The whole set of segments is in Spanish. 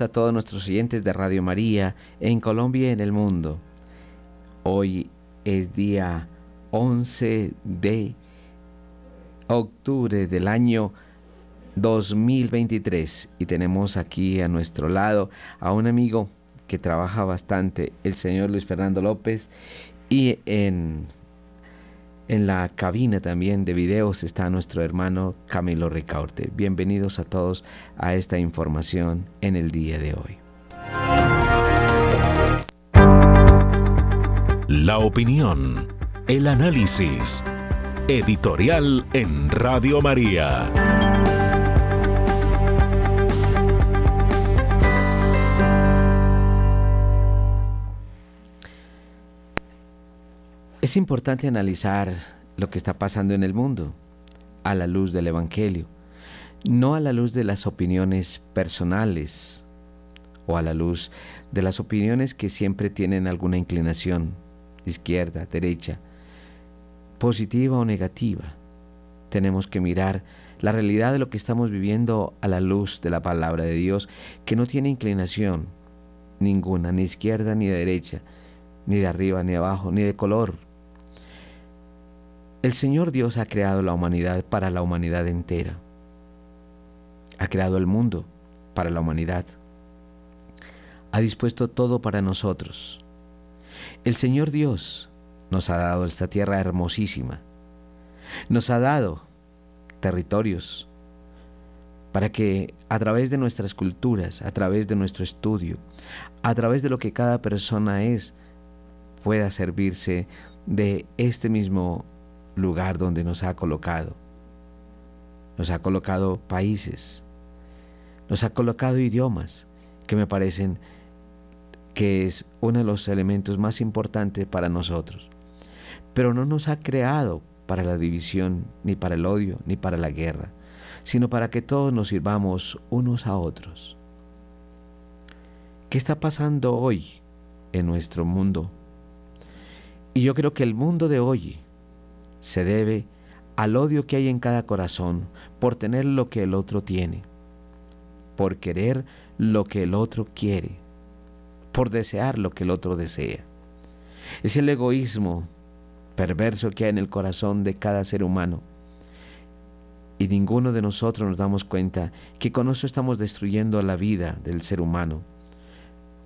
A todos nuestros oyentes de Radio María en Colombia y en el mundo. Hoy es día 11 de octubre del año 2023 y tenemos aquí a nuestro lado a un amigo que trabaja bastante, el señor Luis Fernando López, y en en la cabina también de videos está nuestro hermano Camilo Ricaurte. Bienvenidos a todos a esta información en el día de hoy. La opinión, el análisis, editorial en Radio María. Es importante analizar lo que está pasando en el mundo a la luz del Evangelio, no a la luz de las opiniones personales o a la luz de las opiniones que siempre tienen alguna inclinación, izquierda, derecha, positiva o negativa. Tenemos que mirar la realidad de lo que estamos viviendo a la luz de la palabra de Dios, que no tiene inclinación ninguna, ni izquierda ni de derecha, ni de arriba ni abajo, ni de color, el Señor Dios ha creado la humanidad para la humanidad entera. Ha creado el mundo para la humanidad. Ha dispuesto todo para nosotros. El Señor Dios nos ha dado esta tierra hermosísima. Nos ha dado territorios para que a través de nuestras culturas, a través de nuestro estudio, a través de lo que cada persona es, pueda servirse de este mismo lugar donde nos ha colocado. Nos ha colocado países, nos ha colocado idiomas que me parecen que es uno de los elementos más importantes para nosotros. Pero no nos ha creado para la división, ni para el odio, ni para la guerra, sino para que todos nos sirvamos unos a otros. ¿Qué está pasando hoy en nuestro mundo? Y yo creo que el mundo de hoy se debe al odio que hay en cada corazón por tener lo que el otro tiene, por querer lo que el otro quiere, por desear lo que el otro desea. Es el egoísmo perverso que hay en el corazón de cada ser humano. Y ninguno de nosotros nos damos cuenta que con eso estamos destruyendo la vida del ser humano,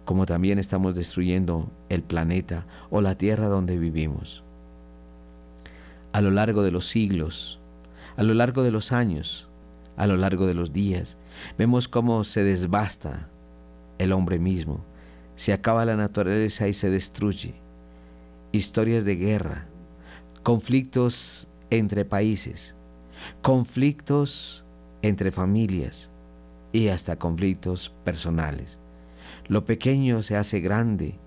como también estamos destruyendo el planeta o la tierra donde vivimos a lo largo de los siglos, a lo largo de los años, a lo largo de los días. Vemos cómo se desbasta el hombre mismo, se acaba la naturaleza y se destruye. Historias de guerra, conflictos entre países, conflictos entre familias y hasta conflictos personales. Lo pequeño se hace grande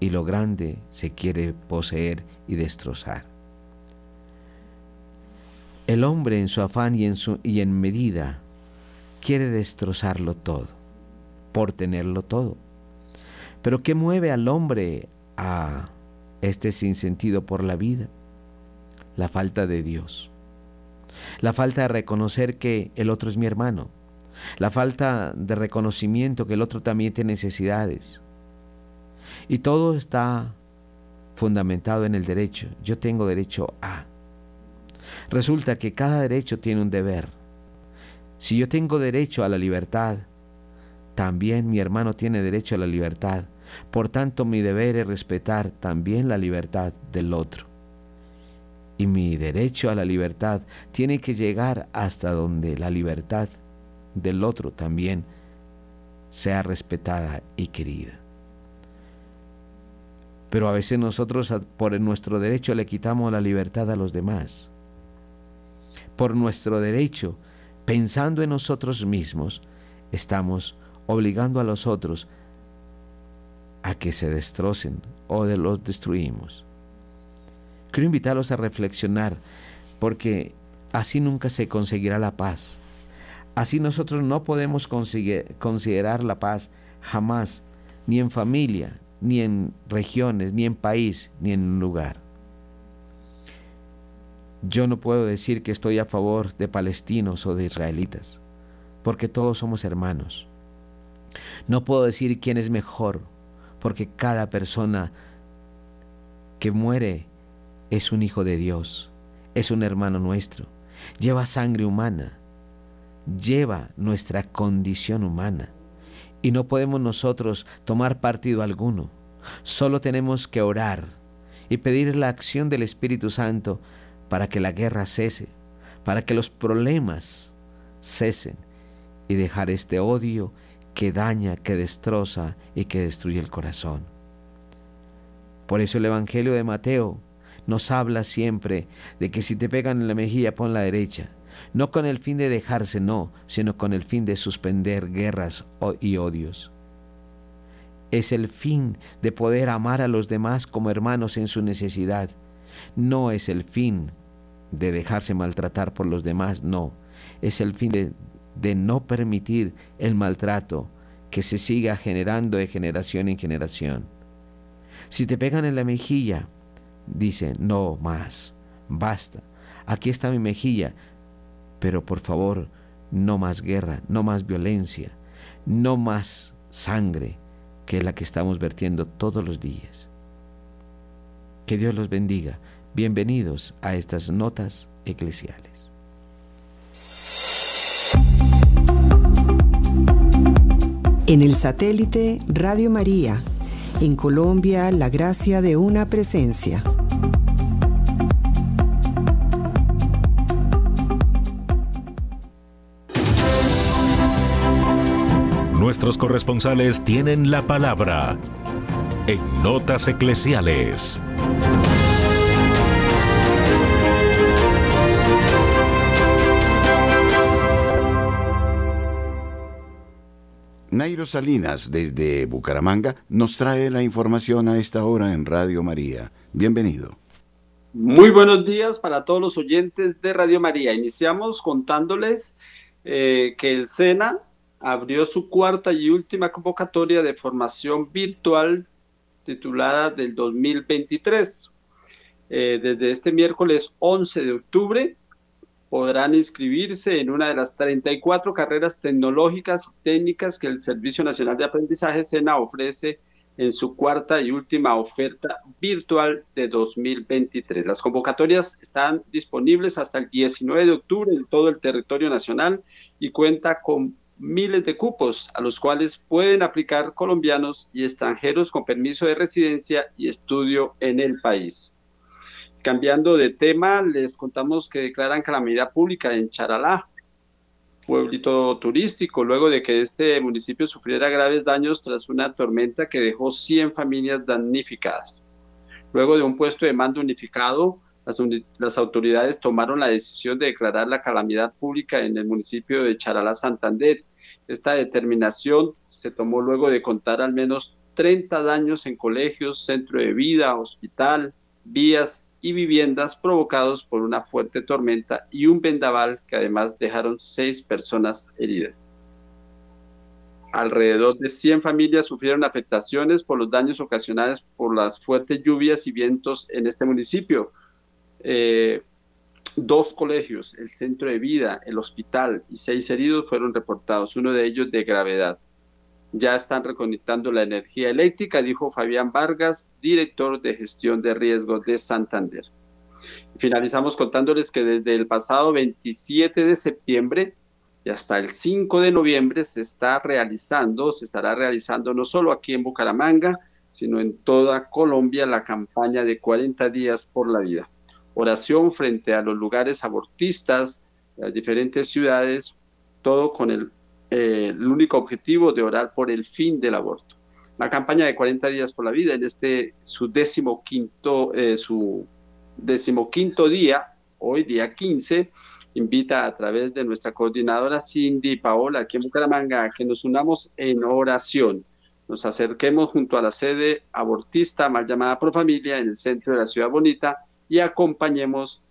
y lo grande se quiere poseer y destrozar. El hombre en su afán y en, su, y en medida quiere destrozarlo todo, por tenerlo todo. Pero ¿qué mueve al hombre a este sinsentido por la vida? la falta de Dios. La falta de reconocer que el otro es mi hermano. La falta de reconocimiento que el otro también tiene necesidades. Y todo está fundamentado en el derecho. Yo tengo derecho a. Resulta que cada derecho tiene un deber. Si yo tengo derecho a la libertad, también mi hermano tiene derecho a la libertad. Por tanto, mi deber es respetar también la libertad del otro. Y mi derecho a la libertad tiene que llegar hasta donde la libertad del otro también sea respetada y querida. Pero a veces nosotros por nuestro derecho le quitamos la libertad a los demás. Por nuestro derecho, pensando en nosotros mismos, estamos obligando a los otros a que se destrocen o de los destruimos. Quiero invitarlos a reflexionar porque así nunca se conseguirá la paz. Así nosotros no podemos considerar la paz jamás, ni en familia, ni en regiones, ni en país, ni en lugar. Yo no puedo decir que estoy a favor de palestinos o de israelitas, porque todos somos hermanos. No puedo decir quién es mejor, porque cada persona que muere es un hijo de Dios, es un hermano nuestro, lleva sangre humana, lleva nuestra condición humana. Y no podemos nosotros tomar partido alguno. Solo tenemos que orar y pedir la acción del Espíritu Santo para que la guerra cese, para que los problemas cesen y dejar este odio que daña, que destroza y que destruye el corazón. Por eso el Evangelio de Mateo nos habla siempre de que si te pegan en la mejilla, pon la derecha, no con el fin de dejarse, no, sino con el fin de suspender guerras y odios. Es el fin de poder amar a los demás como hermanos en su necesidad. No es el fin de dejarse maltratar por los demás, no. Es el fin de de no permitir el maltrato que se siga generando de generación en generación. Si te pegan en la mejilla, dice, no más, basta, aquí está mi mejilla, pero por favor, no más guerra, no más violencia, no más sangre que la que estamos vertiendo todos los días. Que Dios los bendiga. Bienvenidos a estas notas eclesiales. En el satélite Radio María, en Colombia, la gracia de una presencia. Nuestros corresponsales tienen la palabra en Notas Eclesiales. Nairo Salinas, desde Bucaramanga, nos trae la información a esta hora en Radio María. Bienvenido. Muy buenos días para todos los oyentes de Radio María. Iniciamos contándoles eh, que el SENA abrió su cuarta y última convocatoria de formación virtual titulada del 2023. Eh, desde este miércoles 11 de octubre podrán inscribirse en una de las 34 carreras tecnológicas y técnicas que el Servicio Nacional de Aprendizaje SENA ofrece en su cuarta y última oferta virtual de 2023. Las convocatorias están disponibles hasta el 19 de octubre en todo el territorio nacional y cuenta con miles de cupos a los cuales pueden aplicar colombianos y extranjeros con permiso de residencia y estudio en el país. Cambiando de tema, les contamos que declaran calamidad pública en Charalá, pueblito turístico, luego de que este municipio sufriera graves daños tras una tormenta que dejó 100 familias damnificadas. Luego de un puesto de mando unificado, las, las, autoridades tomaron la decisión de declarar la calamidad pública en el municipio de Charalá, Santander. Esta determinación se tomó luego de contar al menos 30 daños en colegios, centro de vida, hospital, vías y viviendas provocados por una fuerte tormenta y un vendaval que además dejaron seis personas heridas. Alrededor de 100 familias sufrieron afectaciones por los daños ocasionados por las fuertes lluvias y vientos en este municipio. Eh, dos colegios, el centro de vida, el hospital y seis heridos fueron reportados, uno de ellos de gravedad. Ya están reconectando la energía eléctrica, dijo Fabián Vargas, director de gestión de riesgos de Santander. Finalizamos contándoles que desde el pasado 27 de septiembre y hasta el 5 de noviembre se está realizando, se estará realizando no solo aquí en Bucaramanga, sino en toda Colombia la campaña de 40 días por la vida. Oración frente a los lugares abortistas, las diferentes ciudades, todo con el, eh, el único objetivo de orar por el fin del aborto. La campaña de 40 días por la vida en este su décimo quinto, eh, su decimoquinto día, hoy día 15, invita a través de nuestra coordinadora Cindy Paola aquí en Bucaramanga a que nos unamos en oración. Nos acerquemos junto a la sede abortista mal llamada Profamilia en el centro de la ciudad bonita y acompañemos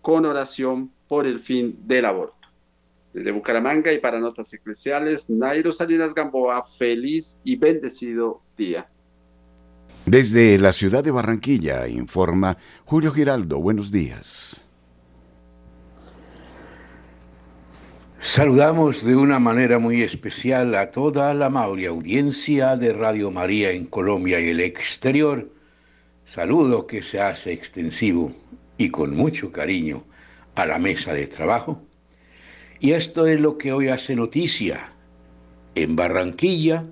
con oración por el fin del aborto. Desde Bucaramanga y para Notas Eclesiales, Nairo Salinas Gamboa, feliz y bendecido día. Desde la ciudad de Barranquilla, informa Julio Giraldo. Buenos días. Saludamos de una manera muy especial a toda la amable audiencia de Radio María en Colombia y el exterior. Saludo que se hace extensivo y con mucho cariño a la mesa de trabajo. Y esto es lo que hoy hace noticia en Barranquilla,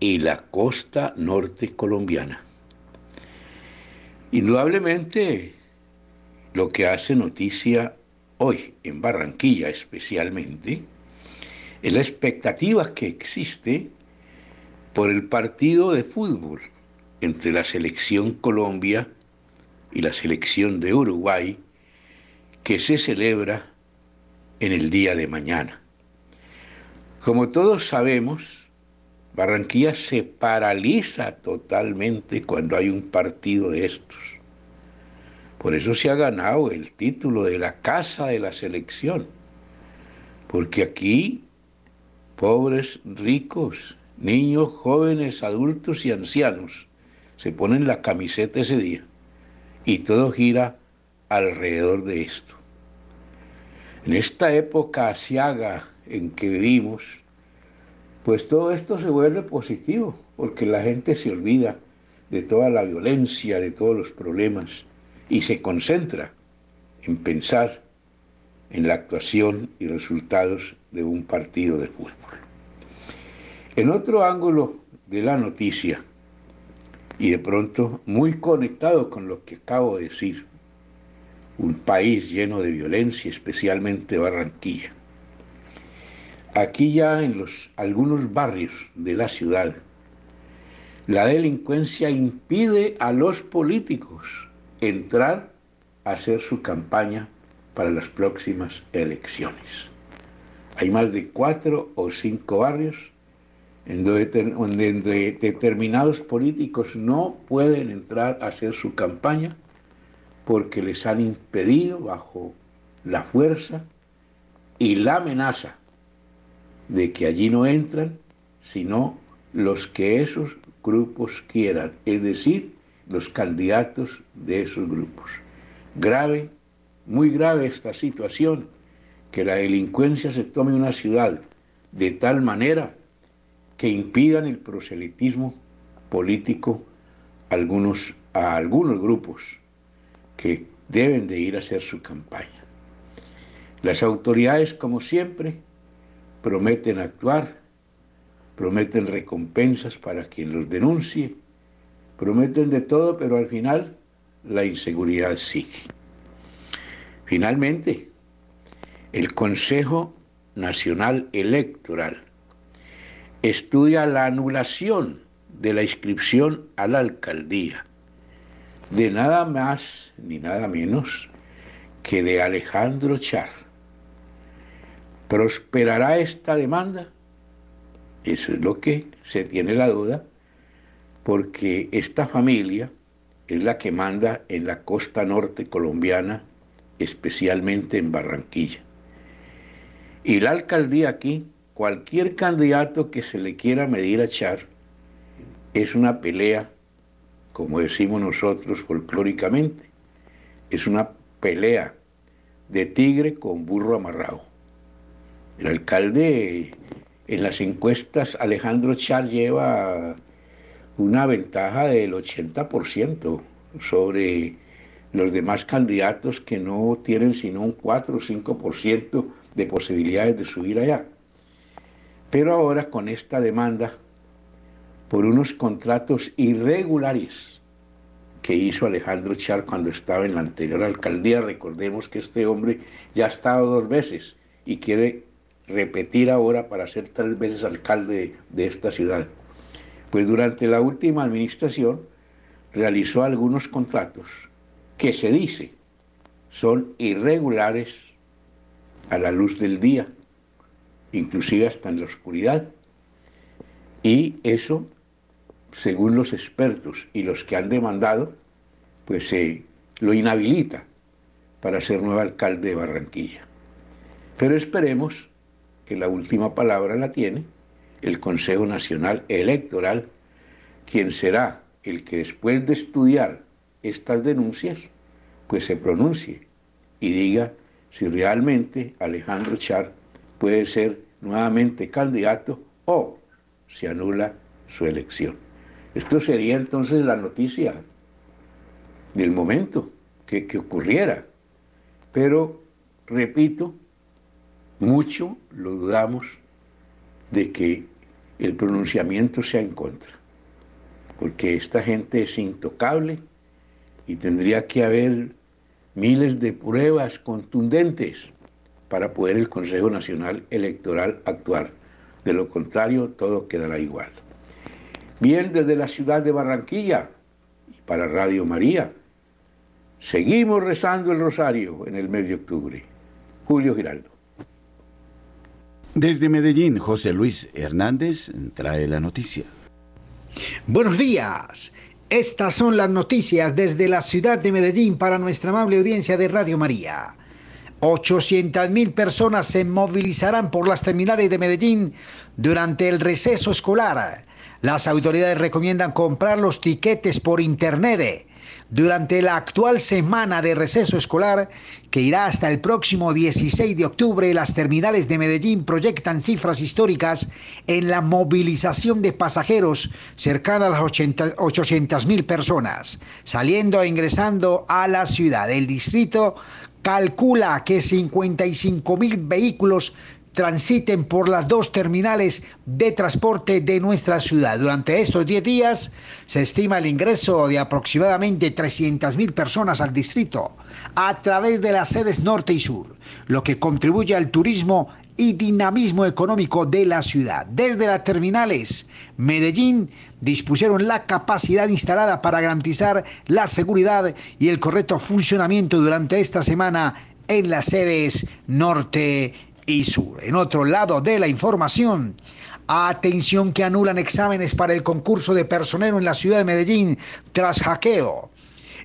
y la costa norte colombiana. Indudablemente, lo que hace noticia hoy en Barranquilla especialmente es la expectativa que existe por el partido de fútbol entre la selección Colombia y la selección de Uruguay que se celebra en el día de mañana. Como todos sabemos, Barranquilla se paraliza totalmente cuando hay un partido de estos. Por eso se ha ganado el título de la casa de la selección. Porque aquí, pobres, ricos, niños, jóvenes, adultos y ancianos se ponen la camiseta ese día. Y todo gira alrededor de esto. En esta época asiaga en que vivimos, pues todo esto se vuelve positivo, porque la gente se olvida de toda la violencia, de todos los problemas, y se concentra en pensar en la actuación y resultados de un partido de fútbol. En otro ángulo de la noticia, y de pronto muy conectado con lo que acabo de decir, un país lleno de violencia, especialmente Barranquilla, aquí ya en los, algunos barrios de la ciudad, la delincuencia impide a los políticos entrar a hacer su campaña para las próximas elecciones. Hay más de cuatro o cinco barrios en donde, determinados políticos no pueden entrar a hacer su campaña porque les han impedido bajo la fuerza y la amenaza de que allí no entran sino los que esos grupos quieran, es decir, los candidatos de esos grupos. Grave, muy grave esta situación, que la delincuencia se tome una ciudad de tal manera que impidan el proselitismo político algunos, a algunos grupos que deben de ir a hacer su campaña. Las autoridades, como siempre, prometen actuar, prometen recompensas para quien los denuncie, prometen de todo, pero al final la inseguridad sigue. Finalmente, el Consejo Nacional Electoral estudia la anulación de la inscripción a la alcaldía de nada más ni nada menos que de Alejandro Char ¿Prosperará esta demanda? Eso es lo que se tiene la duda, porque esta familia es la que manda en la costa norte colombiana, especialmente en Barranquilla. Y la alcaldía aquí, cualquier candidato que se le quiera medir a Char, es una pelea, como decimos nosotros folclóricamente, es una pelea de tigre con burro amarrado. El alcalde en las encuestas Alejandro Char lleva una ventaja del 80% sobre los demás candidatos que no tienen sino un 4 o 5% de posibilidades de subir allá. Pero ahora con esta demanda por unos contratos irregulares que hizo Alejandro Char cuando estaba en la anterior alcaldía, recordemos que este hombre ya ha estado dos veces y quiere repetir ahora para ser tres veces alcalde de esta ciudad. Pues durante la última administración realizó algunos contratos que se dice son irregulares a la luz del día, inclusive hasta en la oscuridad. Y eso, según los expertos y los que han demandado, pues se lo inhabilita para ser nuevo alcalde de Barranquilla. Pero esperemos que la última palabra la tiene el Consejo Nacional Electoral, quien será el que después de estudiar estas denuncias, pues se pronuncie y diga si realmente Alejandro Char puede ser nuevamente candidato o se anula su elección. Esto sería entonces la noticia del momento que, ocurriera. Pero, repito, mucho lo dudamos de que el pronunciamiento sea en contra, porque esta gente es intocable y tendría que haber miles de pruebas contundentes para poder el Consejo Nacional Electoral actuar. De lo contrario, todo quedará igual. Bien, desde la ciudad de Barranquilla y para Radio María, seguimos rezando el rosario en el mes de octubre. Julio Giraldo. Desde Medellín, José Luis Hernández trae la noticia. Buenos días. Estas son las noticias desde la ciudad de Medellín para nuestra amable audiencia de Radio María. 800 mil personas se movilizarán por las terminales de Medellín durante el receso escolar. Las autoridades recomiendan comprar los tiquetes por internet durante la actual semana de receso escolar, que irá hasta el próximo 16 de octubre, las terminales de Medellín proyectan cifras históricas en la movilización de pasajeros cercana a las 800 mil personas, saliendo e ingresando a la ciudad. El distrito calcula que 55 mil vehículos transiten por las dos terminales de transporte de nuestra ciudad. Durante estos 10 días se estima el ingreso de aproximadamente 300.000 personas al distrito a través de las sedes norte y sur, lo que contribuye al turismo y dinamismo económico de la ciudad. Desde las terminales Medellín dispusieron la capacidad instalada para garantizar la seguridad y el correcto funcionamiento durante esta semana en las sedes norte y sur. En otro lado de la información, atención que anulan exámenes para el concurso de personero en la ciudad de Medellín tras hackeo.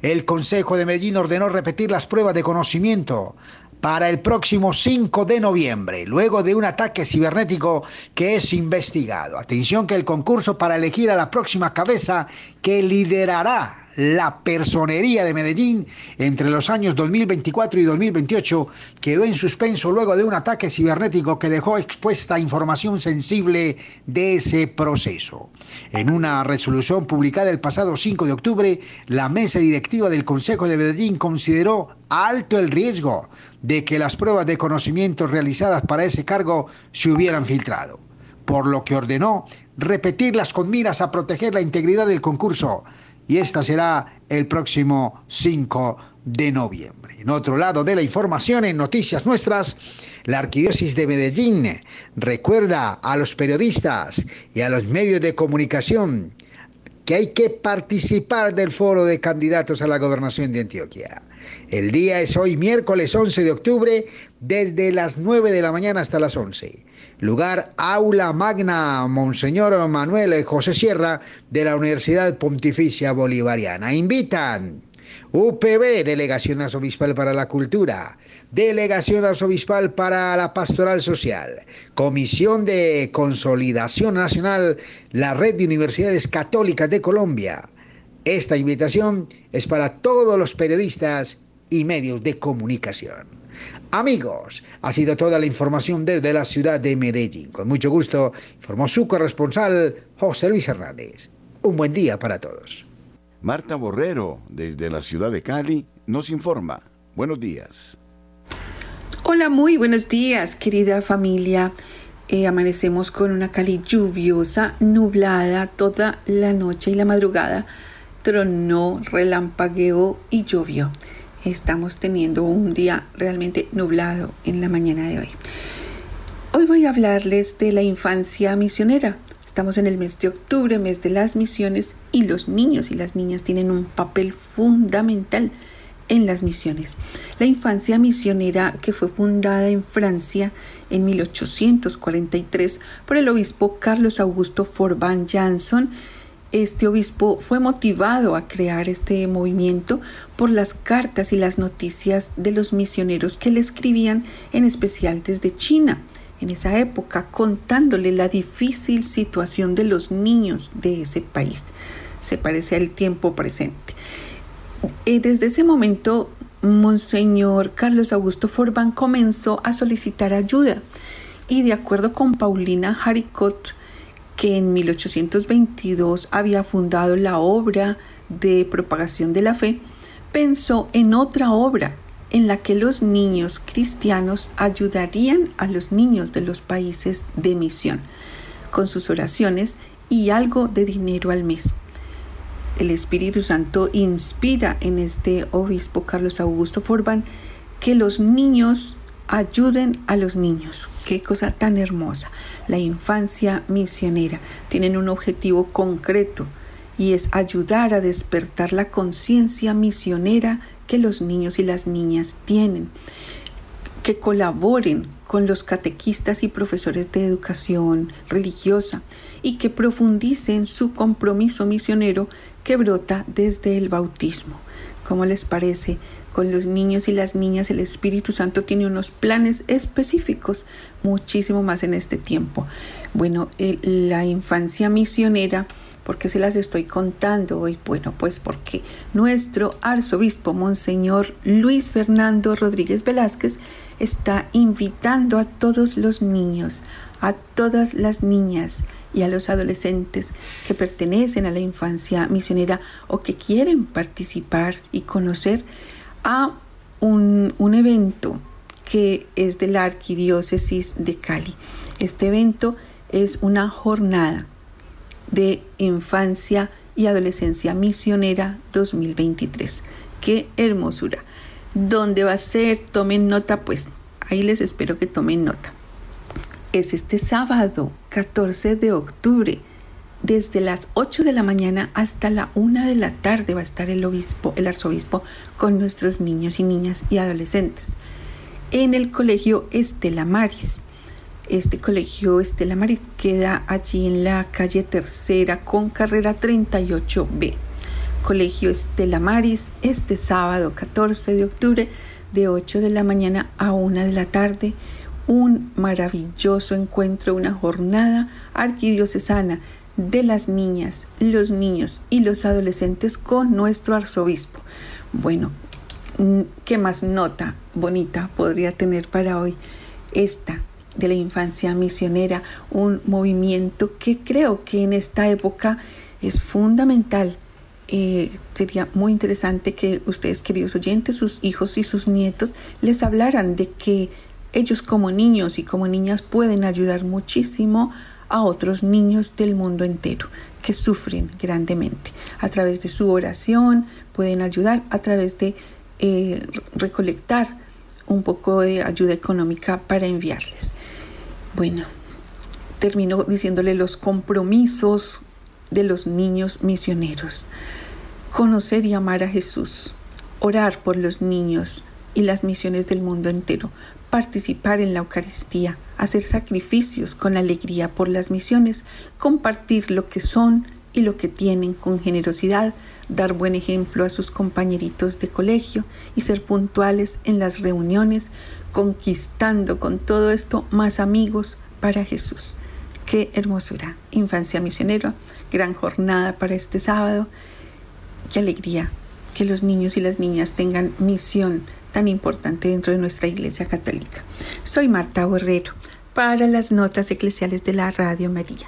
El Consejo de Medellín ordenó repetir las pruebas de conocimiento para el próximo 5 de noviembre, luego de un ataque cibernético que es investigado. Atención que el concurso para elegir a la próxima cabeza que liderará la personería de Medellín entre los años 2024 y 2028 quedó en suspenso luego de un ataque cibernético que dejó expuesta información sensible de ese proceso. En una resolución publicada el pasado 5 de octubre, la mesa directiva del Consejo de Medellín consideró alto el riesgo de que las pruebas de conocimiento realizadas para ese cargo se hubieran filtrado, por lo que ordenó repetirlas con miras a proteger la integridad del concurso y esta será el próximo 5 de noviembre. En otro lado de la información, en Noticias Nuestras, la Arquidiócesis de Medellín recuerda a los periodistas y a los medios de comunicación que hay que participar del foro de candidatos a la gobernación de Antioquia. El día es hoy miércoles 11 de octubre desde las 9 de la mañana hasta las 11 lugar Aula Magna Monseñor Manuel José Sierra de la Universidad Pontificia Bolivariana. Invitan UPB, Delegación Arzobispal para la Cultura, Delegación Arzobispal para la Pastoral Social, Comisión de Consolidación Nacional, la Red de Universidades Católicas de Colombia. Esta invitación es para todos los periodistas y medios de comunicación. Amigos, ha sido toda la información desde la ciudad de Medellín. Con mucho gusto, informó su corresponsal José Luis Hernández. Un buen día para todos. Marta Borrero, desde la ciudad de Cali, nos informa. Buenos días. Hola, muy buenos días, querida familia. Eh, amanecemos con una Cali lluviosa, nublada toda la noche y la madrugada. Tronó, relampagueó y llovió estamos teniendo un día realmente nublado en la mañana de hoy. Hoy voy a hablarles de la infancia misionera. Estamos en el mes de octubre, mes de las misiones, y los niños y las niñas tienen un papel fundamental en las misiones. La infancia misionera que fue fundada en Francia en 1843 por el obispo Carlos Augusto Forban Janson este obispo fue motivado a crear este movimiento por las cartas y las noticias de los misioneros que le escribían en especial desde China en esa época contándole la difícil situación de los niños de ese país. Se parece al tiempo presente. Eh, desde ese momento, Monseñor Carlos Augusto Forban comenzó a solicitar ayuda y de acuerdo con Paulina Haricot, que en 1822 había fundado la obra de propagación de la fe, pensó en otra obra en la que los niños cristianos ayudarían a los niños de los países de misión con sus oraciones y algo de dinero al mes. El Espíritu Santo inspira en este obispo Carlos Augusto Forban que los niños ayuden a los niños. Qué cosa tan hermosa. La infancia misionera. Tienen un objetivo concreto y es ayudar a despertar la conciencia misionera que los niños y las niñas tienen. Que colaboren con los catequistas y profesores de educación religiosa y que profundicen su compromiso misionero que brota desde el bautismo. ¿Cómo les parece? Con los niños y las niñas, el Espíritu Santo tiene unos planes específicos, muchísimo más en este tiempo. Bueno, la infancia misionera, ¿por qué se las estoy contando hoy? Bueno, pues porque nuestro arzobispo, Monseñor Luis Fernando Rodríguez Velázquez, está invitando a todos los niños, a todas las niñas, y a los adolescentes que pertenecen a la infancia misionera o que quieren participar y conocer a un, evento que es de la Arquidiócesis de Cali. Este evento es una jornada de infancia y adolescencia misionera 2023. Qué hermosura. ¿Dónde va a ser? Tomen nota, pues ahí les espero que tomen nota. Es este sábado 14 de octubre desde las 8 de la mañana hasta la 1 de la tarde va a estar el obispo, el arzobispo con nuestros niños y niñas y adolescentes en el colegio Estela Maris. Este colegio Estela Maris queda allí en la calle Tercera con carrera 38B. Colegio Estela Maris este sábado 14 de octubre de 8 de la mañana a 1 de la tarde. Un maravilloso encuentro, una jornada arquidiocesana de las niñas, los niños y los adolescentes con nuestro arzobispo. Bueno, mm, ¿qué más nota bonita podría tener para hoy esta de la infancia misionera? Un movimiento que creo que en esta época es fundamental. Eh, sería muy interesante que ustedes, queridos oyentes, sus hijos y sus nietos, les hablaran de que ellos como niños y como niñas pueden ayudar muchísimo otros niños del mundo entero que sufren grandemente. A través de su oración pueden ayudar, a través de eh, recolectar un poco de ayuda económica para enviarles. Bueno, termino diciéndole los compromisos de los niños misioneros. Conocer y amar a Jesús, orar por los niños y las misiones del mundo entero, participar en la Eucaristía, hacer sacrificios con alegría por las misiones, compartir lo que son y lo que tienen con generosidad, dar buen ejemplo a sus compañeritos de colegio y ser puntuales en las reuniones, conquistando con todo esto más amigos para Jesús. Qué hermosura. Infancia misionera, gran jornada para este sábado. Qué alegría que los niños y las niñas tengan misión tan importante dentro de nuestra Iglesia Católica. Soy Marta Borrero para las notas eclesiales de la Radio María.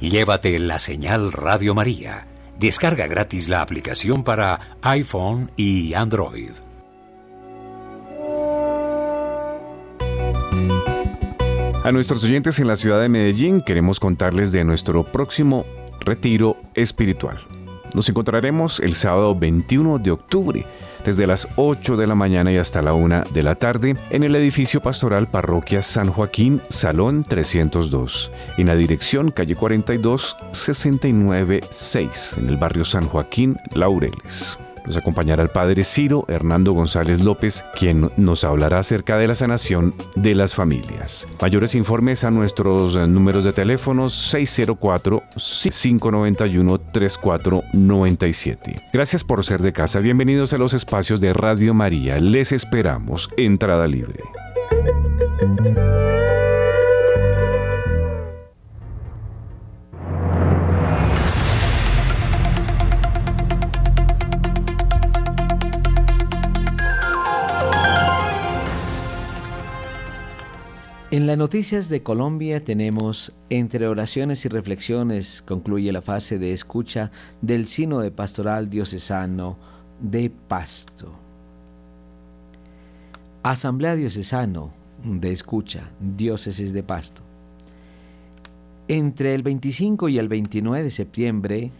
Llévate la señal Radio María. Descarga gratis la aplicación para iPhone y Android. A nuestros oyentes en la ciudad de Medellín queremos contarles de nuestro próximo retiro espiritual. Nos encontraremos el sábado 21 de octubre desde las 8 de la mañana y hasta la 1 de la tarde en el edificio pastoral Parroquia San Joaquín, Salón 302, en la dirección calle 42 696 en el barrio San Joaquín, Laureles. Nos acompañará el padre Ciro Hernando González López, quien nos hablará acerca de la sanación de las familias. Mayores informes a nuestros números de teléfonos 604-591-3497. Gracias por ser de casa. Bienvenidos a los espacios de Radio María. Les esperamos. Entrada libre. Las noticias de Colombia tenemos, entre oraciones y reflexiones, concluye la fase de escucha del Sino de Pastoral Diocesano de Pasto. Asamblea Diocesano de Escucha, Diócesis de Pasto. Entre el 25 y el 29 de septiembre,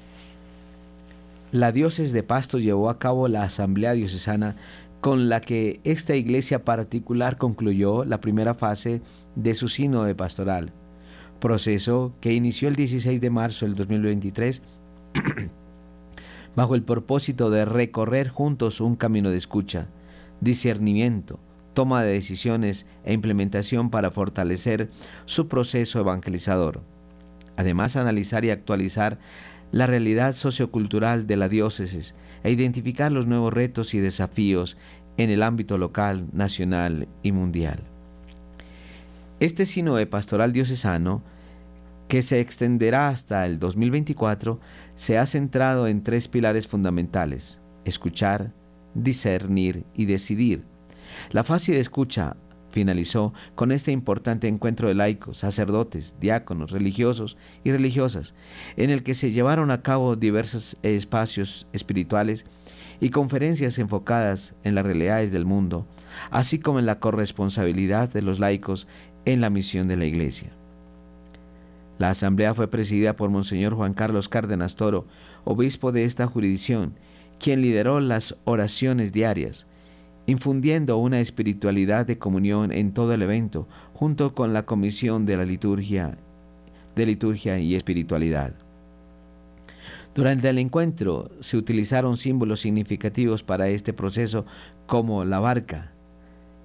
la diócesis de Pasto llevó a cabo la Asamblea Diocesana con la que esta iglesia particular concluyó la primera fase de su de pastoral, proceso que inició el 16 de marzo del 2023 bajo el propósito de recorrer juntos un camino de escucha, discernimiento, toma de decisiones e implementación para fortalecer su proceso evangelizador. Además, analizar y actualizar la realidad sociocultural de la diócesis e identificar los nuevos retos y desafíos en el ámbito local, nacional y mundial. Este de pastoral diocesano, que se extenderá hasta el 2024, se ha centrado en tres pilares fundamentales, escuchar, discernir y decidir. La fase de escucha finalizó con este importante encuentro de laicos, sacerdotes, diáconos, religiosos y religiosas, en el que se llevaron a cabo diversos espacios espirituales y conferencias enfocadas en las realidades del mundo, así como en la corresponsabilidad de los laicos en la misión de la Iglesia. La asamblea fue presidida por Monseñor Juan Carlos Cárdenas Toro, obispo de esta jurisdicción, quien lideró las oraciones diarias, infundiendo una espiritualidad de comunión en todo el evento, junto con la comisión de la liturgia, liturgia y espiritualidad. Durante el encuentro se utilizaron símbolos significativos para este proceso como la barca,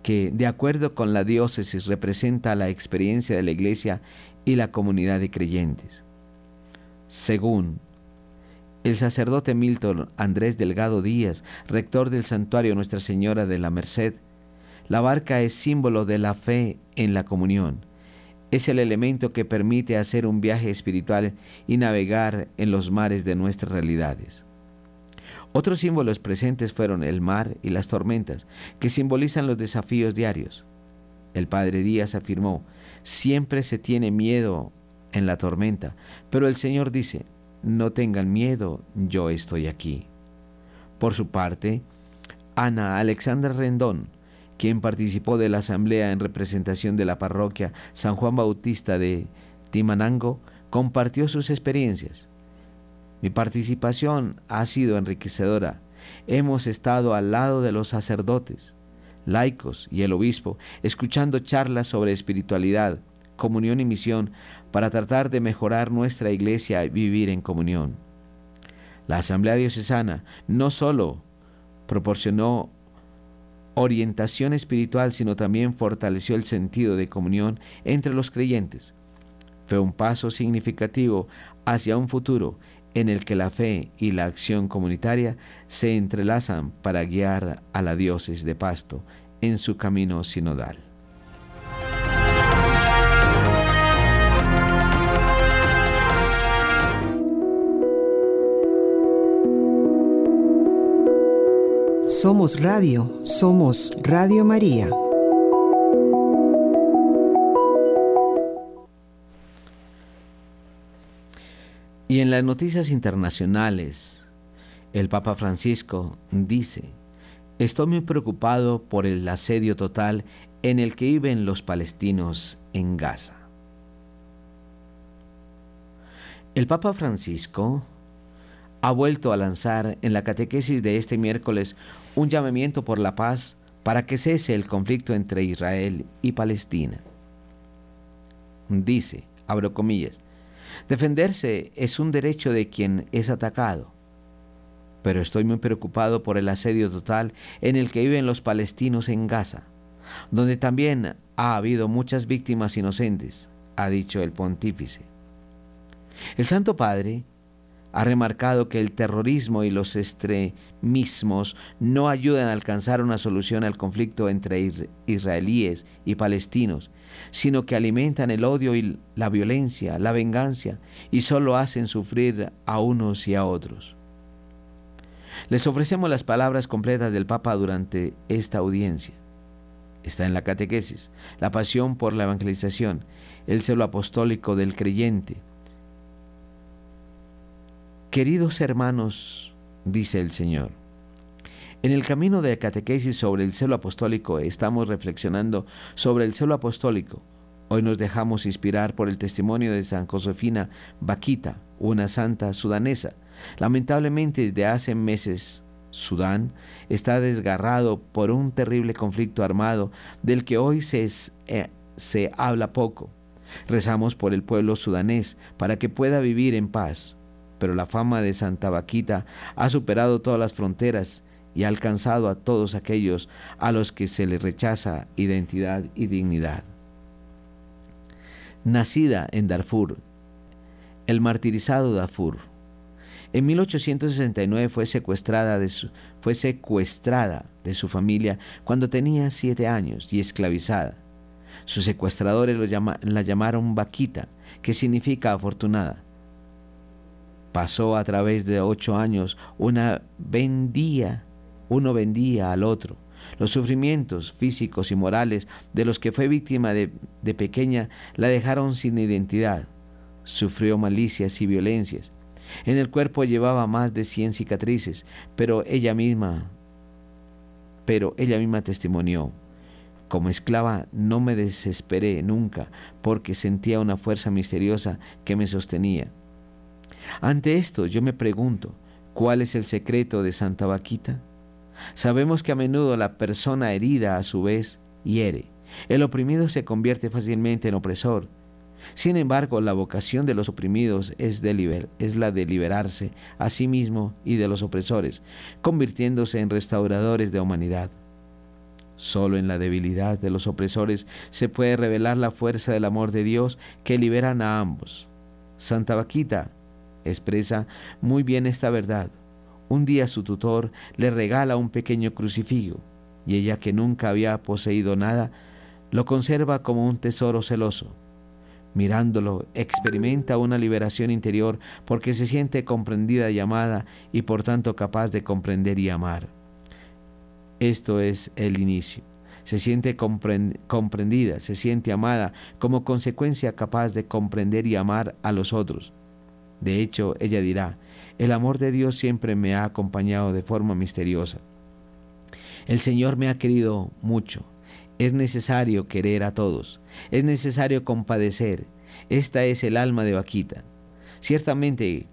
que de acuerdo con la diócesis representa la experiencia de la iglesia y la comunidad de creyentes. Según el sacerdote Milton Andrés Delgado Díaz, rector del santuario Nuestra Señora de la Merced, la barca es símbolo de la fe en la comunión. Es el elemento que permite hacer un viaje espiritual y navegar en los mares de nuestras realidades. Otros símbolos presentes fueron el mar y las tormentas, que simbolizan los desafíos diarios. El padre Díaz afirmó, siempre se tiene miedo en la tormenta, pero el Señor dice, no tengan miedo, yo estoy aquí. Por su parte, Ana Alexandra Rendón, quien participó de la asamblea en representación de la parroquia San Juan Bautista de Timanango, compartió sus experiencias. Mi participación ha sido enriquecedora. Hemos estado al lado de los sacerdotes, laicos y el obispo, escuchando charlas sobre espiritualidad, comunión y misión para tratar de mejorar nuestra iglesia y vivir en comunión. La Asamblea Diocesana no solo proporcionó orientación espiritual, sino también fortaleció el sentido de comunión entre los creyentes. Fue un paso significativo hacia un futuro en el que la fe y la acción comunitaria se entrelazan para guiar a la diócesis de Pasto en su camino sinodal. Somos Radio, somos Radio María. Y en las noticias internacionales, el Papa Francisco dice, estoy muy preocupado por el asedio total en el que viven los palestinos en Gaza. El Papa Francisco ha vuelto a lanzar en la catequesis de este miércoles un llamamiento por la paz para que cese el conflicto entre Israel y Palestina. Dice, abro comillas, defenderse es un derecho de quien es atacado, pero estoy muy preocupado por el asedio total en el que viven los palestinos en Gaza, donde también ha habido muchas víctimas inocentes, ha dicho el pontífice. El Santo Padre ha remarcado que el terrorismo y los extremismos no ayudan a alcanzar una solución al conflicto entre israelíes y palestinos, sino que alimentan el odio y la violencia, la venganza, y solo hacen sufrir a unos y a otros. Les ofrecemos las palabras completas del Papa durante esta audiencia. Está en la catequesis, la pasión por la evangelización, el celo apostólico del creyente, Queridos hermanos, dice el Señor, en el camino de catequesis sobre el celo apostólico estamos reflexionando sobre el celo apostólico. Hoy nos dejamos inspirar por el testimonio de San Josefina Baquita, una santa sudanesa. Lamentablemente desde hace meses Sudán está desgarrado por un terrible conflicto armado del que hoy se, eh, se habla poco. Rezamos por el pueblo sudanés para que pueda vivir en paz pero la fama de Santa Vaquita ha superado todas las fronteras y ha alcanzado a todos aquellos a los que se les rechaza identidad y dignidad. Nacida en Darfur, el martirizado Darfur, en 1869 fue secuestrada de su, fue secuestrada de su familia cuando tenía siete años y esclavizada. Sus secuestradores la llamaron Vaquita, que significa afortunada pasó a través de ocho años, una vendía, uno vendía al otro. Los sufrimientos físicos y morales de los que fue víctima de, de pequeña la dejaron sin identidad. Sufrió malicias y violencias. En el cuerpo llevaba más de cien cicatrices, pero ella misma, pero ella misma testimonió. Como esclava no me desesperé nunca, porque sentía una fuerza misteriosa que me sostenía. Ante esto yo me pregunto, ¿cuál es el secreto de Santa Vaquita? Sabemos que a menudo la persona herida a su vez hiere. El oprimido se convierte fácilmente en opresor. Sin embargo, la vocación de los oprimidos es, de es la de liberarse a sí mismo y de los opresores, convirtiéndose en restauradores de humanidad. Solo en la debilidad de los opresores se puede revelar la fuerza del amor de Dios que liberan a ambos. Santa Vaquita expresa muy bien esta verdad. Un día su tutor le regala un pequeño crucifijo y ella que nunca había poseído nada, lo conserva como un tesoro celoso. Mirándolo, experimenta una liberación interior porque se siente comprendida y amada y por tanto capaz de comprender y amar. Esto es el inicio. Se siente comprendida, se siente amada, como consecuencia capaz de comprender y amar a los otros. De hecho, ella dirá, el amor de Dios siempre me ha acompañado de forma misteriosa. El Señor me ha querido mucho. Es necesario querer a todos. Es necesario compadecer. Esta es el alma de Vaquita. Ciertamente,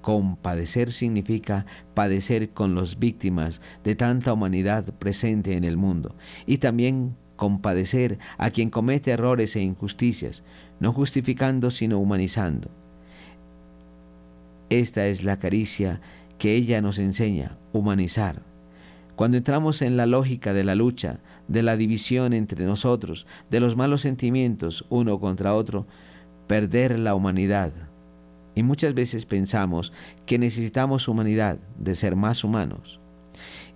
compadecer significa padecer con las víctimas de tanta humanidad presente en el mundo y también compadecer a quien comete errores e injusticias, no justificando sino humanizando. Esta es la caricia que ella nos enseña, humanizar. Cuando entramos en la lógica de la lucha, de la división entre nosotros, de los malos sentimientos uno contra otro, perder la humanidad. Y muchas veces pensamos que necesitamos humanidad, de ser más humanos.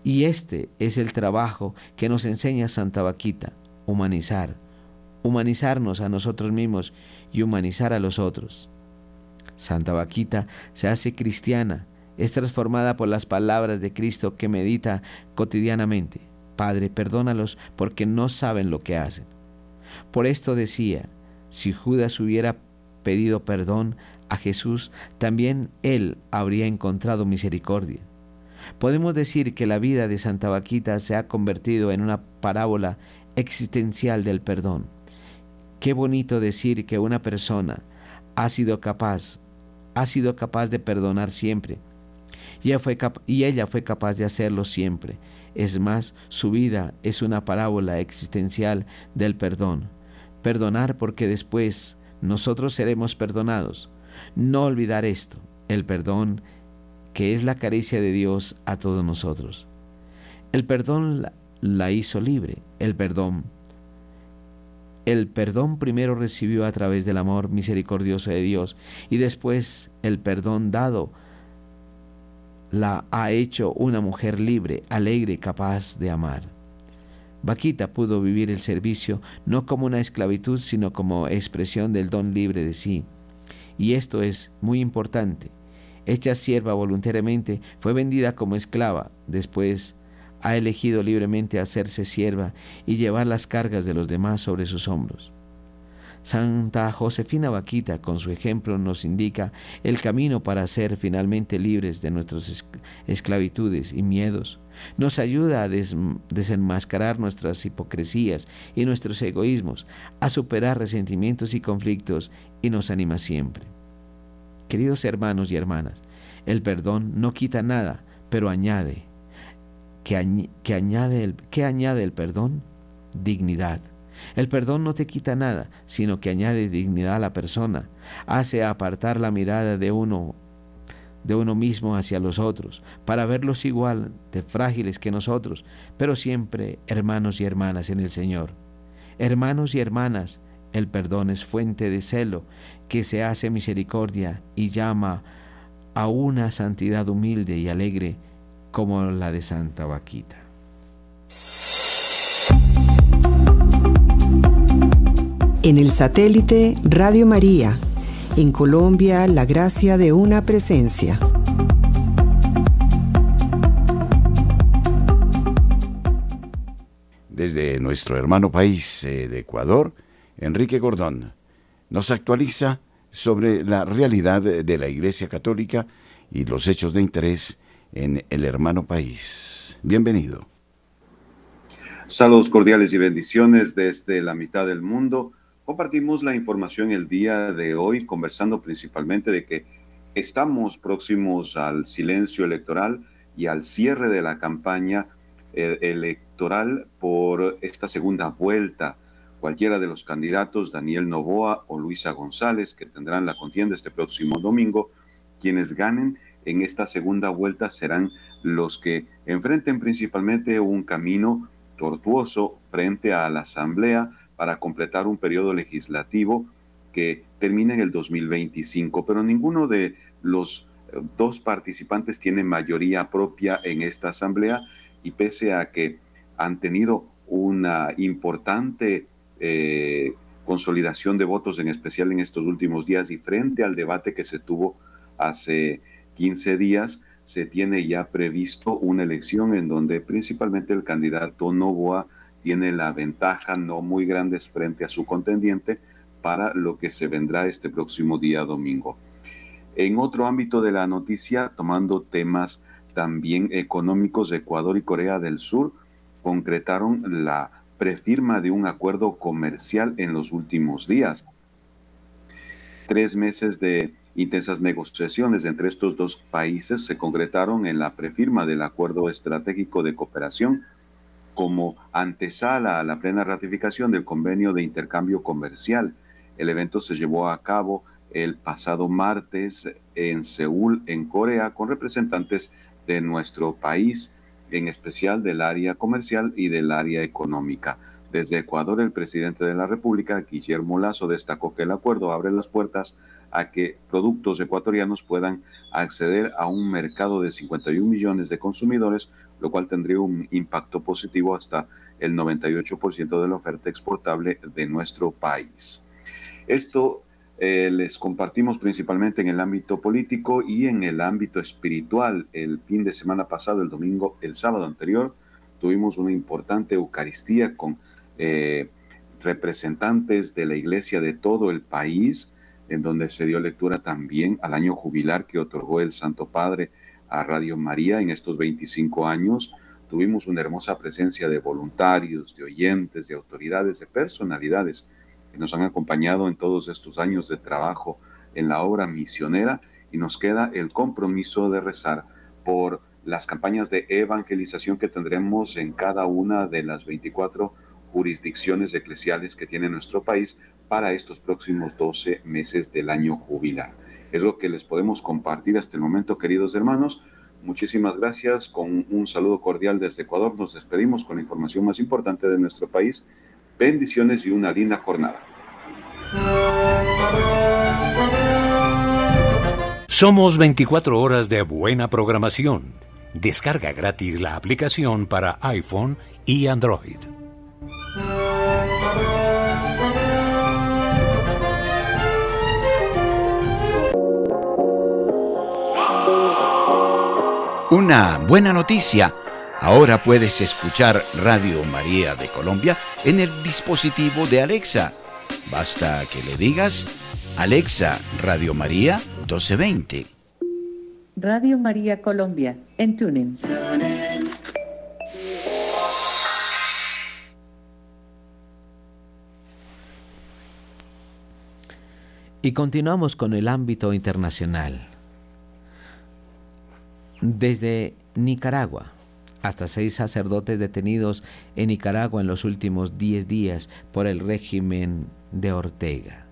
Y este es el trabajo que nos enseña Santa Vaquita, humanizar, humanizarnos a nosotros mismos y humanizar a los otros. Santa Vaquita se hace cristiana es transformada por las palabras de Cristo que medita cotidianamente. Padre, perdónalos porque no saben lo que hacen. Por esto decía, si Judas hubiera pedido perdón a Jesús, también él habría encontrado misericordia. Podemos decir que la vida de Santa Vaquita se ha convertido en una parábola existencial del perdón. Qué bonito decir que una persona ha sido capaz, ha sido capaz de perdonar siempre. Y ella fue, y ella fue capaz de hacerlo siempre. Es más, su vida es una parábola existencial del perdón. Perdonar porque después nosotros seremos perdonados. No olvidar esto, el perdón que es la caricia de Dios a todos nosotros. El perdón la hizo libre, el perdón. El perdón primero recibió a través del amor misericordioso de Dios y después el perdón dado la ha hecho una mujer libre, alegre capaz de amar. Vaquita pudo vivir el servicio no como una esclavitud, sino como expresión del don libre de sí. Y esto es muy importante. Hecha sierva voluntariamente, fue vendida como esclava, después ha elegido libremente hacerse sierva y llevar las cargas de los demás sobre sus hombros. Santa Josefina Vaquita, con su ejemplo, nos indica el camino para ser finalmente libres de nuestras esclavitudes y miedos. Nos ayuda a desenmascarar nuestras hipocresías y nuestros egoísmos, a superar resentimientos y conflictos y nos anima siempre. Queridos hermanos y hermanas, el perdón no quita nada, pero añade que, añade, el, añade el perdón? Dignidad. El perdón no te quita nada, sino que añade dignidad a la persona, hace apartar la mirada de uno de uno mismo hacia los otros, para verlos igual de frágiles que nosotros, pero siempre hermanos y hermanas en el Señor. Hermanos y hermanas, el perdón es fuente de celo que se hace misericordia y llama a una santidad humilde y alegre como la de Santa Vaquita. En el satélite Radio María, en Colombia, la gracia de una presencia. Desde nuestro hermano país eh, de Ecuador, Enrique Gordón nos actualiza sobre la realidad de la Iglesia Católica y los hechos de interés en el hermano país. Bienvenido. Saludos cordiales y bendiciones desde la mitad del mundo. Compartimos la información el día de hoy conversando principalmente de que estamos próximos al silencio electoral y al cierre de la campaña eh, electoral por esta segunda vuelta. Cualquiera de los candidatos, Daniel Novoa o Luisa González, que tendrán la contienda este próximo domingo, quienes ganen en esta segunda vuelta serán los que enfrenten principalmente un camino tortuoso frente a la Asamblea para completar un periodo legislativo que termina en el 2025, pero ninguno de los eh, dos participantes tiene mayoría propia en esta Asamblea y pese a que han tenido una importante eh, consolidación de votos, en especial en estos últimos días y frente al debate que se tuvo hace 15 días se tiene ya previsto una elección en donde principalmente el candidato Novoa tiene la ventaja no muy grande frente a su contendiente para lo que se vendrá este próximo día domingo. En otro ámbito de la noticia, tomando temas también económicos, Ecuador y Corea del Sur concretaron la prefirma de un acuerdo comercial en los últimos días. Tres meses de Intensas negociaciones entre estos dos países se concretaron en la prefirma del Acuerdo Estratégico de Cooperación como antesala a la plena ratificación del convenio de intercambio comercial. El evento se llevó a cabo el pasado martes en Seúl, en Corea, con representantes de nuestro país, en especial del área comercial y del área económica. Desde Ecuador, el presidente de la República, Guillermo Lazo, destacó que el acuerdo abre las puertas que productos ecuatorianos puedan acceder a un mercado de 51 millones de consumidores, lo cual tendría un impacto positivo hasta el 98% de la oferta exportable de nuestro país. Esto eh, les compartimos principalmente en el ámbito político y en el ámbito espiritual. El fin de semana pasado, el domingo, el sábado anterior, tuvimos una importante Eucaristía con eh, representantes de la iglesia de todo el país, en donde se dio lectura también al año jubilar que otorgó el Santo Padre a Radio María en estos 25 años. Tuvimos una hermosa presencia de voluntarios, de oyentes, de autoridades, de personalidades que nos han acompañado en todos estos años de trabajo en la obra misionera y nos queda el compromiso de rezar por las campañas de evangelización que tendremos en cada una de las 24 jurisdicciones eclesiales que tiene nuestro país para estos próximos 12 meses del año jubilar. Es lo que les podemos compartir hasta el momento, queridos hermanos. Muchísimas gracias. Con un saludo cordial desde Ecuador nos despedimos con la información más importante de nuestro país. Bendiciones y una linda jornada. Somos 24 horas de buena programación. Descarga gratis la aplicación para iPhone y Android. Una buena noticia. Ahora puedes escuchar Radio María de Colombia en el dispositivo de Alexa. Basta que le digas, Alexa, Radio María 1220. Radio María Colombia, en Tuning. Y continuamos con el ámbito internacional. Desde Nicaragua, hasta seis sacerdotes detenidos en Nicaragua en los últimos diez días por el régimen de Ortega.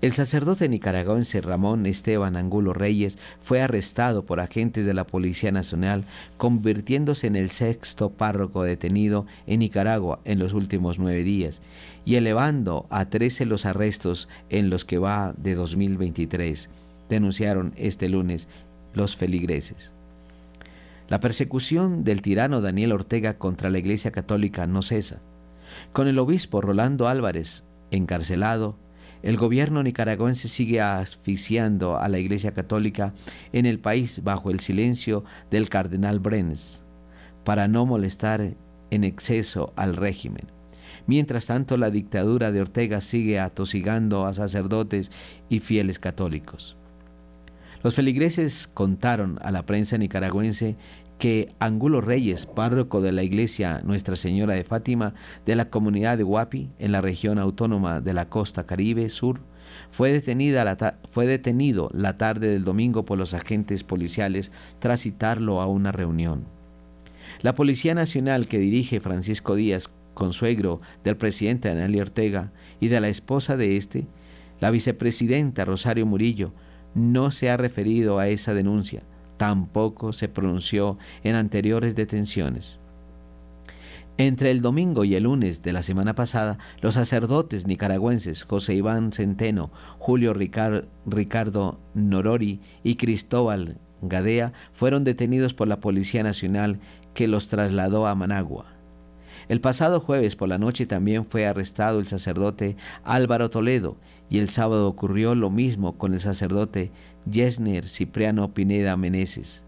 El sacerdote nicaragüense Ramón Esteban Angulo Reyes fue arrestado por agentes de la Policía Nacional, convirtiéndose en el sexto párroco detenido en Nicaragua en los últimos nueve días y elevando a trece los arrestos en los que va de 2023, denunciaron este lunes los feligreses. La persecución del tirano Daniel Ortega contra la Iglesia Católica no cesa. Con el obispo Rolando Álvarez encarcelado, el gobierno nicaragüense sigue asfixiando a la Iglesia Católica en el país bajo el silencio del cardenal Brenes, para no molestar en exceso al régimen. Mientras tanto, la dictadura de Ortega sigue atosigando a sacerdotes y fieles católicos. Los feligreses contaron a la prensa nicaragüense que Angulo Reyes, párroco de la iglesia Nuestra Señora de Fátima de la comunidad de Huapi, en la región autónoma de la costa caribe sur, fue, fue detenido la tarde del domingo por los agentes policiales tras citarlo a una reunión. La Policía Nacional que dirige Francisco Díaz, consuegro del presidente Daniel Ortega y de la esposa de este, la vicepresidenta Rosario Murillo, no se ha referido a esa denuncia tampoco se pronunció en anteriores detenciones. Entre el domingo y el lunes de la semana pasada, los sacerdotes nicaragüenses José Iván Centeno, Julio Ricardo Norori y Cristóbal Gadea fueron detenidos por la Policía Nacional que los trasladó a Managua. El pasado jueves por la noche también fue arrestado el sacerdote Álvaro Toledo y el sábado ocurrió lo mismo con el sacerdote Yesner Cipriano Pineda Meneses.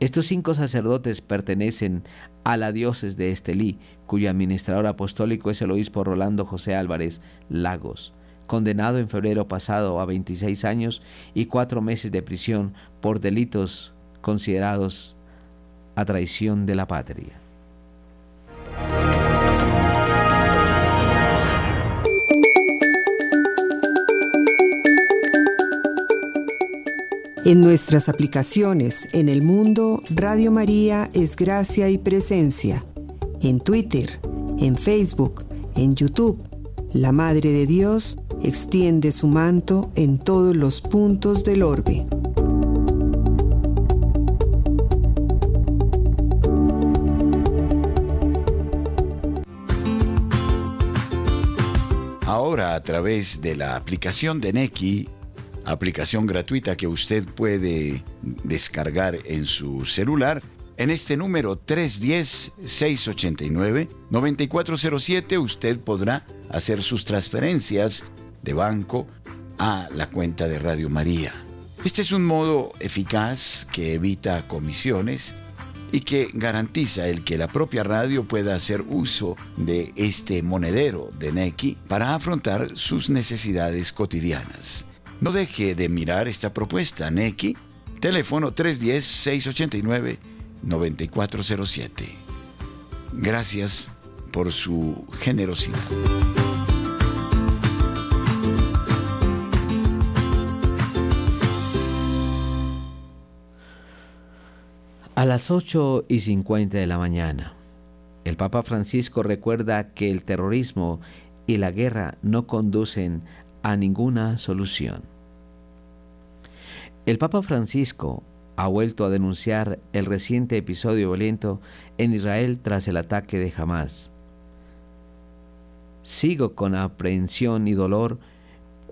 Estos cinco sacerdotes pertenecen a la diócesis de Estelí, cuyo administrador apostólico es el obispo Rolando José Álvarez Lagos, condenado en febrero pasado a 26 años y cuatro meses de prisión por delitos considerados a traición de la patria. En nuestras aplicaciones en el mundo, Radio María es gracia y presencia. En Twitter, en Facebook, en YouTube, la Madre de Dios extiende su manto en todos los puntos del orbe. Ahora a través de la aplicación de Neki, aplicación gratuita que usted puede descargar en su celular. En este número 310-689-9407 usted podrá hacer sus transferencias de banco a la cuenta de Radio María. Este es un modo eficaz que evita comisiones y que garantiza el que la propia radio pueda hacer uso de este monedero de Neki para afrontar sus necesidades cotidianas. No deje de mirar esta propuesta, Neki, teléfono 310-689-9407. Gracias por su generosidad. A las 8 y 50 de la mañana, el Papa Francisco recuerda que el terrorismo y la guerra no conducen a ninguna solución. El Papa Francisco ha vuelto a denunciar el reciente episodio violento en Israel tras el ataque de Hamas. Sigo con aprehensión y dolor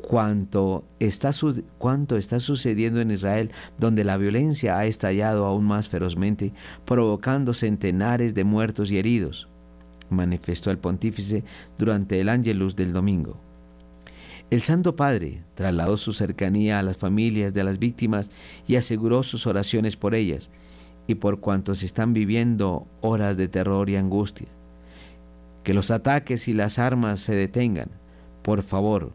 cuanto está, cuánto está sucediendo en Israel, donde la violencia ha estallado aún más ferozmente, provocando centenares de muertos y heridos, manifestó el pontífice durante el Ángelus del domingo. El Santo Padre trasladó su cercanía a las familias de las víctimas y aseguró sus oraciones por ellas y por cuantos están viviendo horas de terror y angustia. Que los ataques y las armas se detengan. Por favor,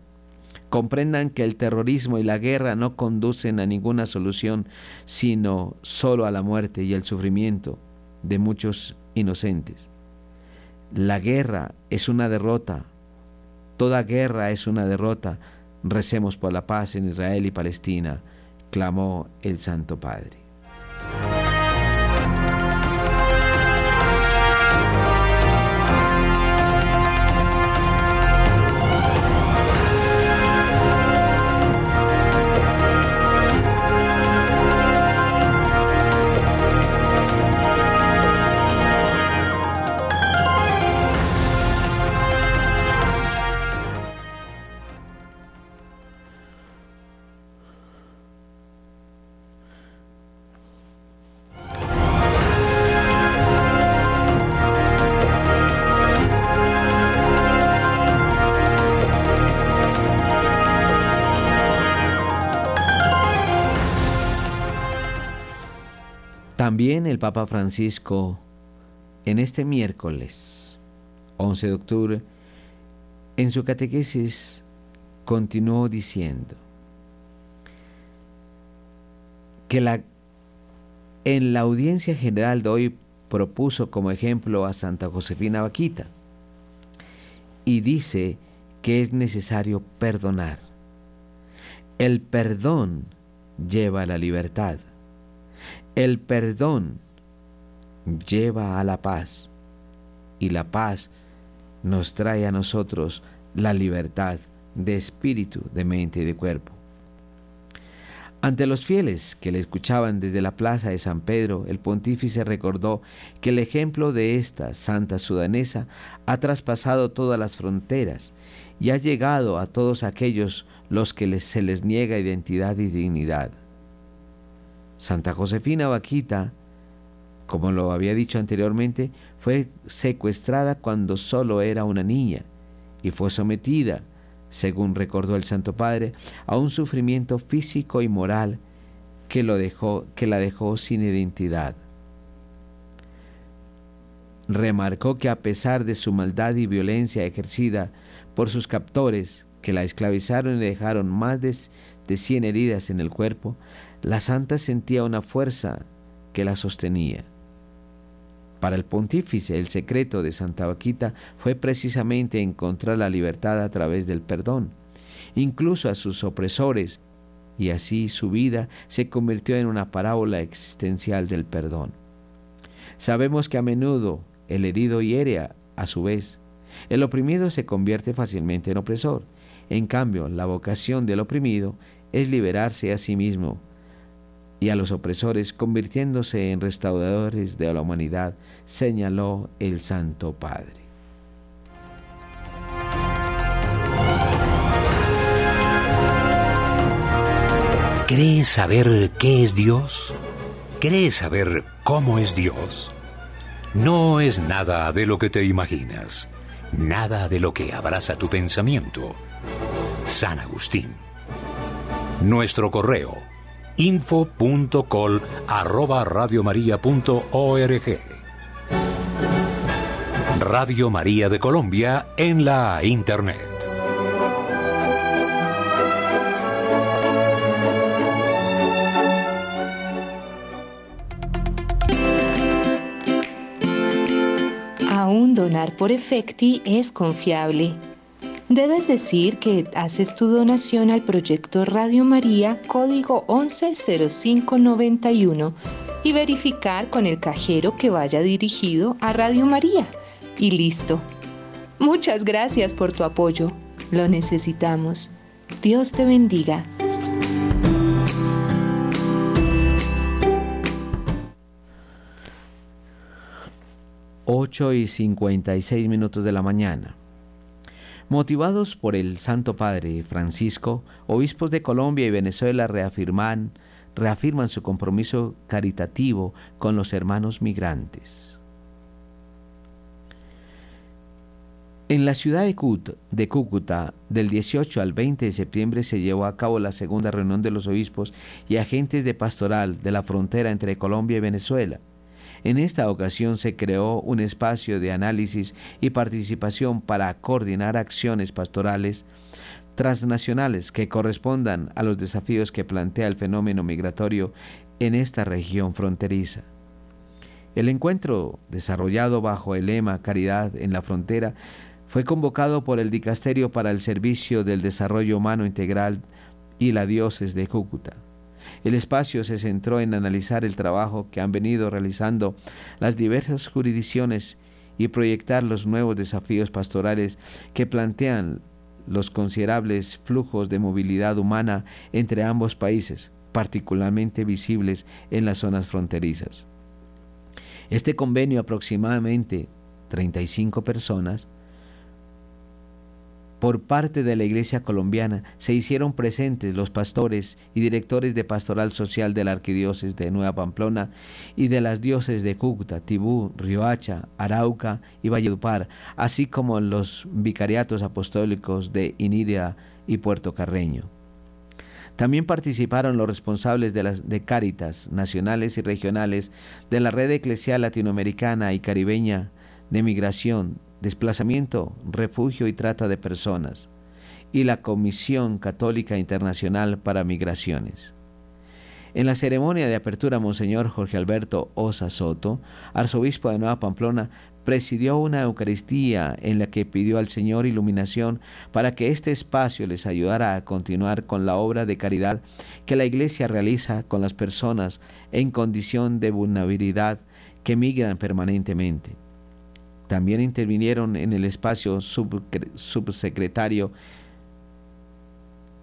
comprendan que el terrorismo y la guerra no conducen a ninguna solución, sino solo a la muerte y el sufrimiento de muchos inocentes. La guerra es una derrota Toda guerra es una derrota. Recemos por la paz en Israel y Palestina, clamó el Santo Padre. También el Papa Francisco, en este miércoles 11 de octubre, en su catequesis continuó diciendo que la, en la audiencia general de hoy propuso como ejemplo a Santa Josefina Vaquita y dice que es necesario perdonar. El perdón lleva a la libertad. El perdón lleva a la paz y la paz nos trae a nosotros la libertad de espíritu, de mente y de cuerpo. Ante los fieles que le escuchaban desde la plaza de San Pedro, el pontífice recordó que el ejemplo de esta santa sudanesa ha traspasado todas las fronteras y ha llegado a todos aquellos los que se les niega identidad y dignidad. Santa Josefina Vaquita, como lo había dicho anteriormente, fue secuestrada cuando solo era una niña y fue sometida, según recordó el Santo Padre, a un sufrimiento físico y moral que, lo dejó, que la dejó sin identidad. Remarcó que a pesar de su maldad y violencia ejercida por sus captores, que la esclavizaron y dejaron más de, de 100 heridas en el cuerpo, la santa sentía una fuerza que la sostenía. Para el pontífice, el secreto de Santa Vaquita fue precisamente encontrar la libertad a través del perdón, incluso a sus opresores, y así su vida se convirtió en una parábola existencial del perdón. Sabemos que a menudo el herido hiere a su vez. El oprimido se convierte fácilmente en opresor. En cambio, la vocación del oprimido es liberarse a sí mismo y a los opresores, convirtiéndose en restauradores de la humanidad, señaló el Santo Padre. ¿Crees saber qué es Dios? ¿Crees saber cómo es Dios? No es nada de lo que te imaginas, nada de lo que abraza tu pensamiento San Agustín. Nuestro correo info.col. Radio María de Colombia en la Internet. Aún donar por efecti es confiable. Debes decir que haces tu donación al proyecto Radio María código 110591 y verificar con el cajero que vaya dirigido a Radio María. Y listo. Muchas gracias por tu apoyo. Lo necesitamos. Dios te bendiga. Ocho y 56 minutos de la mañana. Motivados por el Santo Padre Francisco, obispos de Colombia y Venezuela reafirman, reafirman su compromiso caritativo con los hermanos migrantes. En la ciudad de Cúcuta, del 18 al 20 de septiembre se llevó a cabo la segunda reunión de los obispos y agentes de pastoral de la frontera entre Colombia y Venezuela. En esta ocasión se creó un espacio de análisis y participación para coordinar acciones pastorales transnacionales que correspondan a los desafíos que plantea el fenómeno migratorio en esta región fronteriza. El encuentro, desarrollado bajo el lema Caridad en la Frontera, fue convocado por el Dicasterio para el Servicio del Desarrollo Humano Integral y la Diócesis de Cúcuta. El espacio se centró en analizar el trabajo que han venido realizando las diversas jurisdicciones y proyectar los nuevos desafíos pastorales que plantean los considerables flujos de movilidad humana entre ambos países, particularmente visibles en las zonas fronterizas. Este convenio, aproximadamente 35 personas, por parte de la Iglesia colombiana se hicieron presentes los pastores y directores de pastoral social de la Arquidiócesis de Nueva Pamplona y de las diócesis de Cúcuta, Tibú, Riohacha, Arauca y Valledupar, así como los vicariatos apostólicos de Inidia y Puerto Carreño. También participaron los responsables de las de Cáritas nacionales y regionales de la red eclesial latinoamericana y caribeña de migración desplazamiento, refugio y trata de personas, y la Comisión Católica Internacional para Migraciones. En la ceremonia de apertura, Monseñor Jorge Alberto Osa Soto, arzobispo de Nueva Pamplona, presidió una Eucaristía en la que pidió al Señor iluminación para que este espacio les ayudara a continuar con la obra de caridad que la Iglesia realiza con las personas en condición de vulnerabilidad que migran permanentemente. También intervinieron en el espacio subsecretario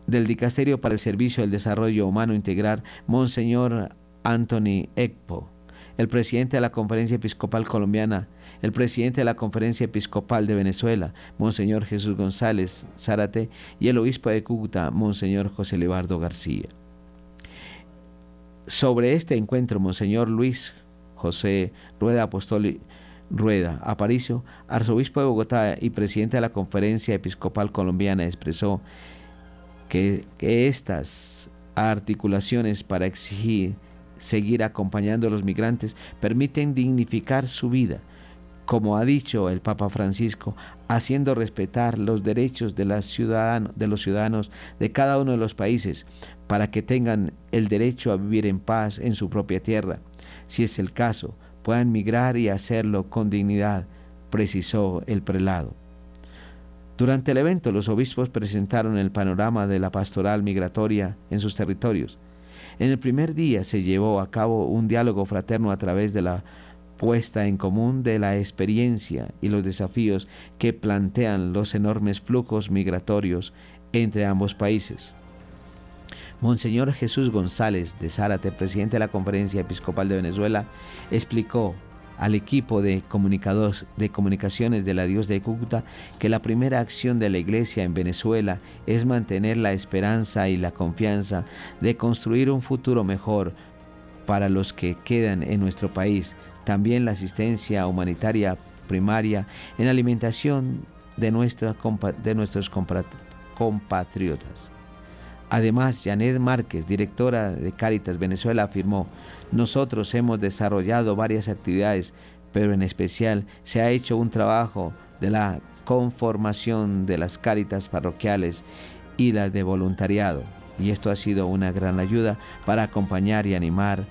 del Dicasterio para el Servicio del Desarrollo Humano Integral, Monseñor Anthony Ekpo, el presidente de la Conferencia Episcopal Colombiana, el presidente de la Conferencia Episcopal de Venezuela, Monseñor Jesús González Zárate, y el obispo de Cúcuta, Monseñor José Levardo García. Sobre este encuentro, Monseñor Luis José Rueda Apóstol Rueda Aparicio, arzobispo de Bogotá y presidente de la Conferencia Episcopal Colombiana, expresó que, estas articulaciones para exigir seguir acompañando a los migrantes permiten dignificar su vida, como ha dicho el Papa Francisco, haciendo respetar los derechos de, los ciudadanos de cada uno de los países para que tengan el derecho a vivir en paz en su propia tierra, si es el caso, puedan migrar y hacerlo con dignidad, precisó el prelado. Durante el evento, los obispos presentaron el panorama de la pastoral migratoria en sus territorios. En el primer día se llevó a cabo un diálogo fraterno a través de la puesta en común de la experiencia y los desafíos que plantean los enormes flujos migratorios entre ambos países. Monseñor Jesús González de Zárate, presidente de la Conferencia Episcopal de Venezuela, explicó al equipo de, comunicados, de comunicaciones de la Dios de Cúcuta que la primera acción de la Iglesia en Venezuela es mantener la esperanza y la confianza de construir un futuro mejor para los que quedan en nuestro país. También la asistencia humanitaria primaria en alimentación de, nuestros compatriotas. Además, Janet Márquez, directora de Cáritas Venezuela, afirmó, nosotros hemos desarrollado varias actividades, pero en especial se ha hecho un trabajo de la conformación de las cáritas parroquiales y las de voluntariado. Y esto ha sido una gran ayuda para acompañar y animar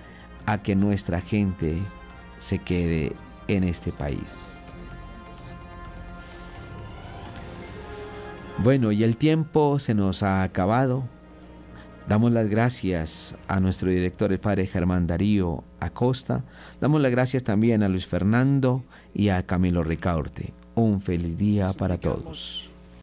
a que nuestra gente se quede en este país. Bueno, y el tiempo se nos ha acabado. Damos las gracias a nuestro director, el padre Germán Darío Acosta. Damos las gracias también a Luis Fernando y a Camilo Ricaurte. Un feliz día para todos.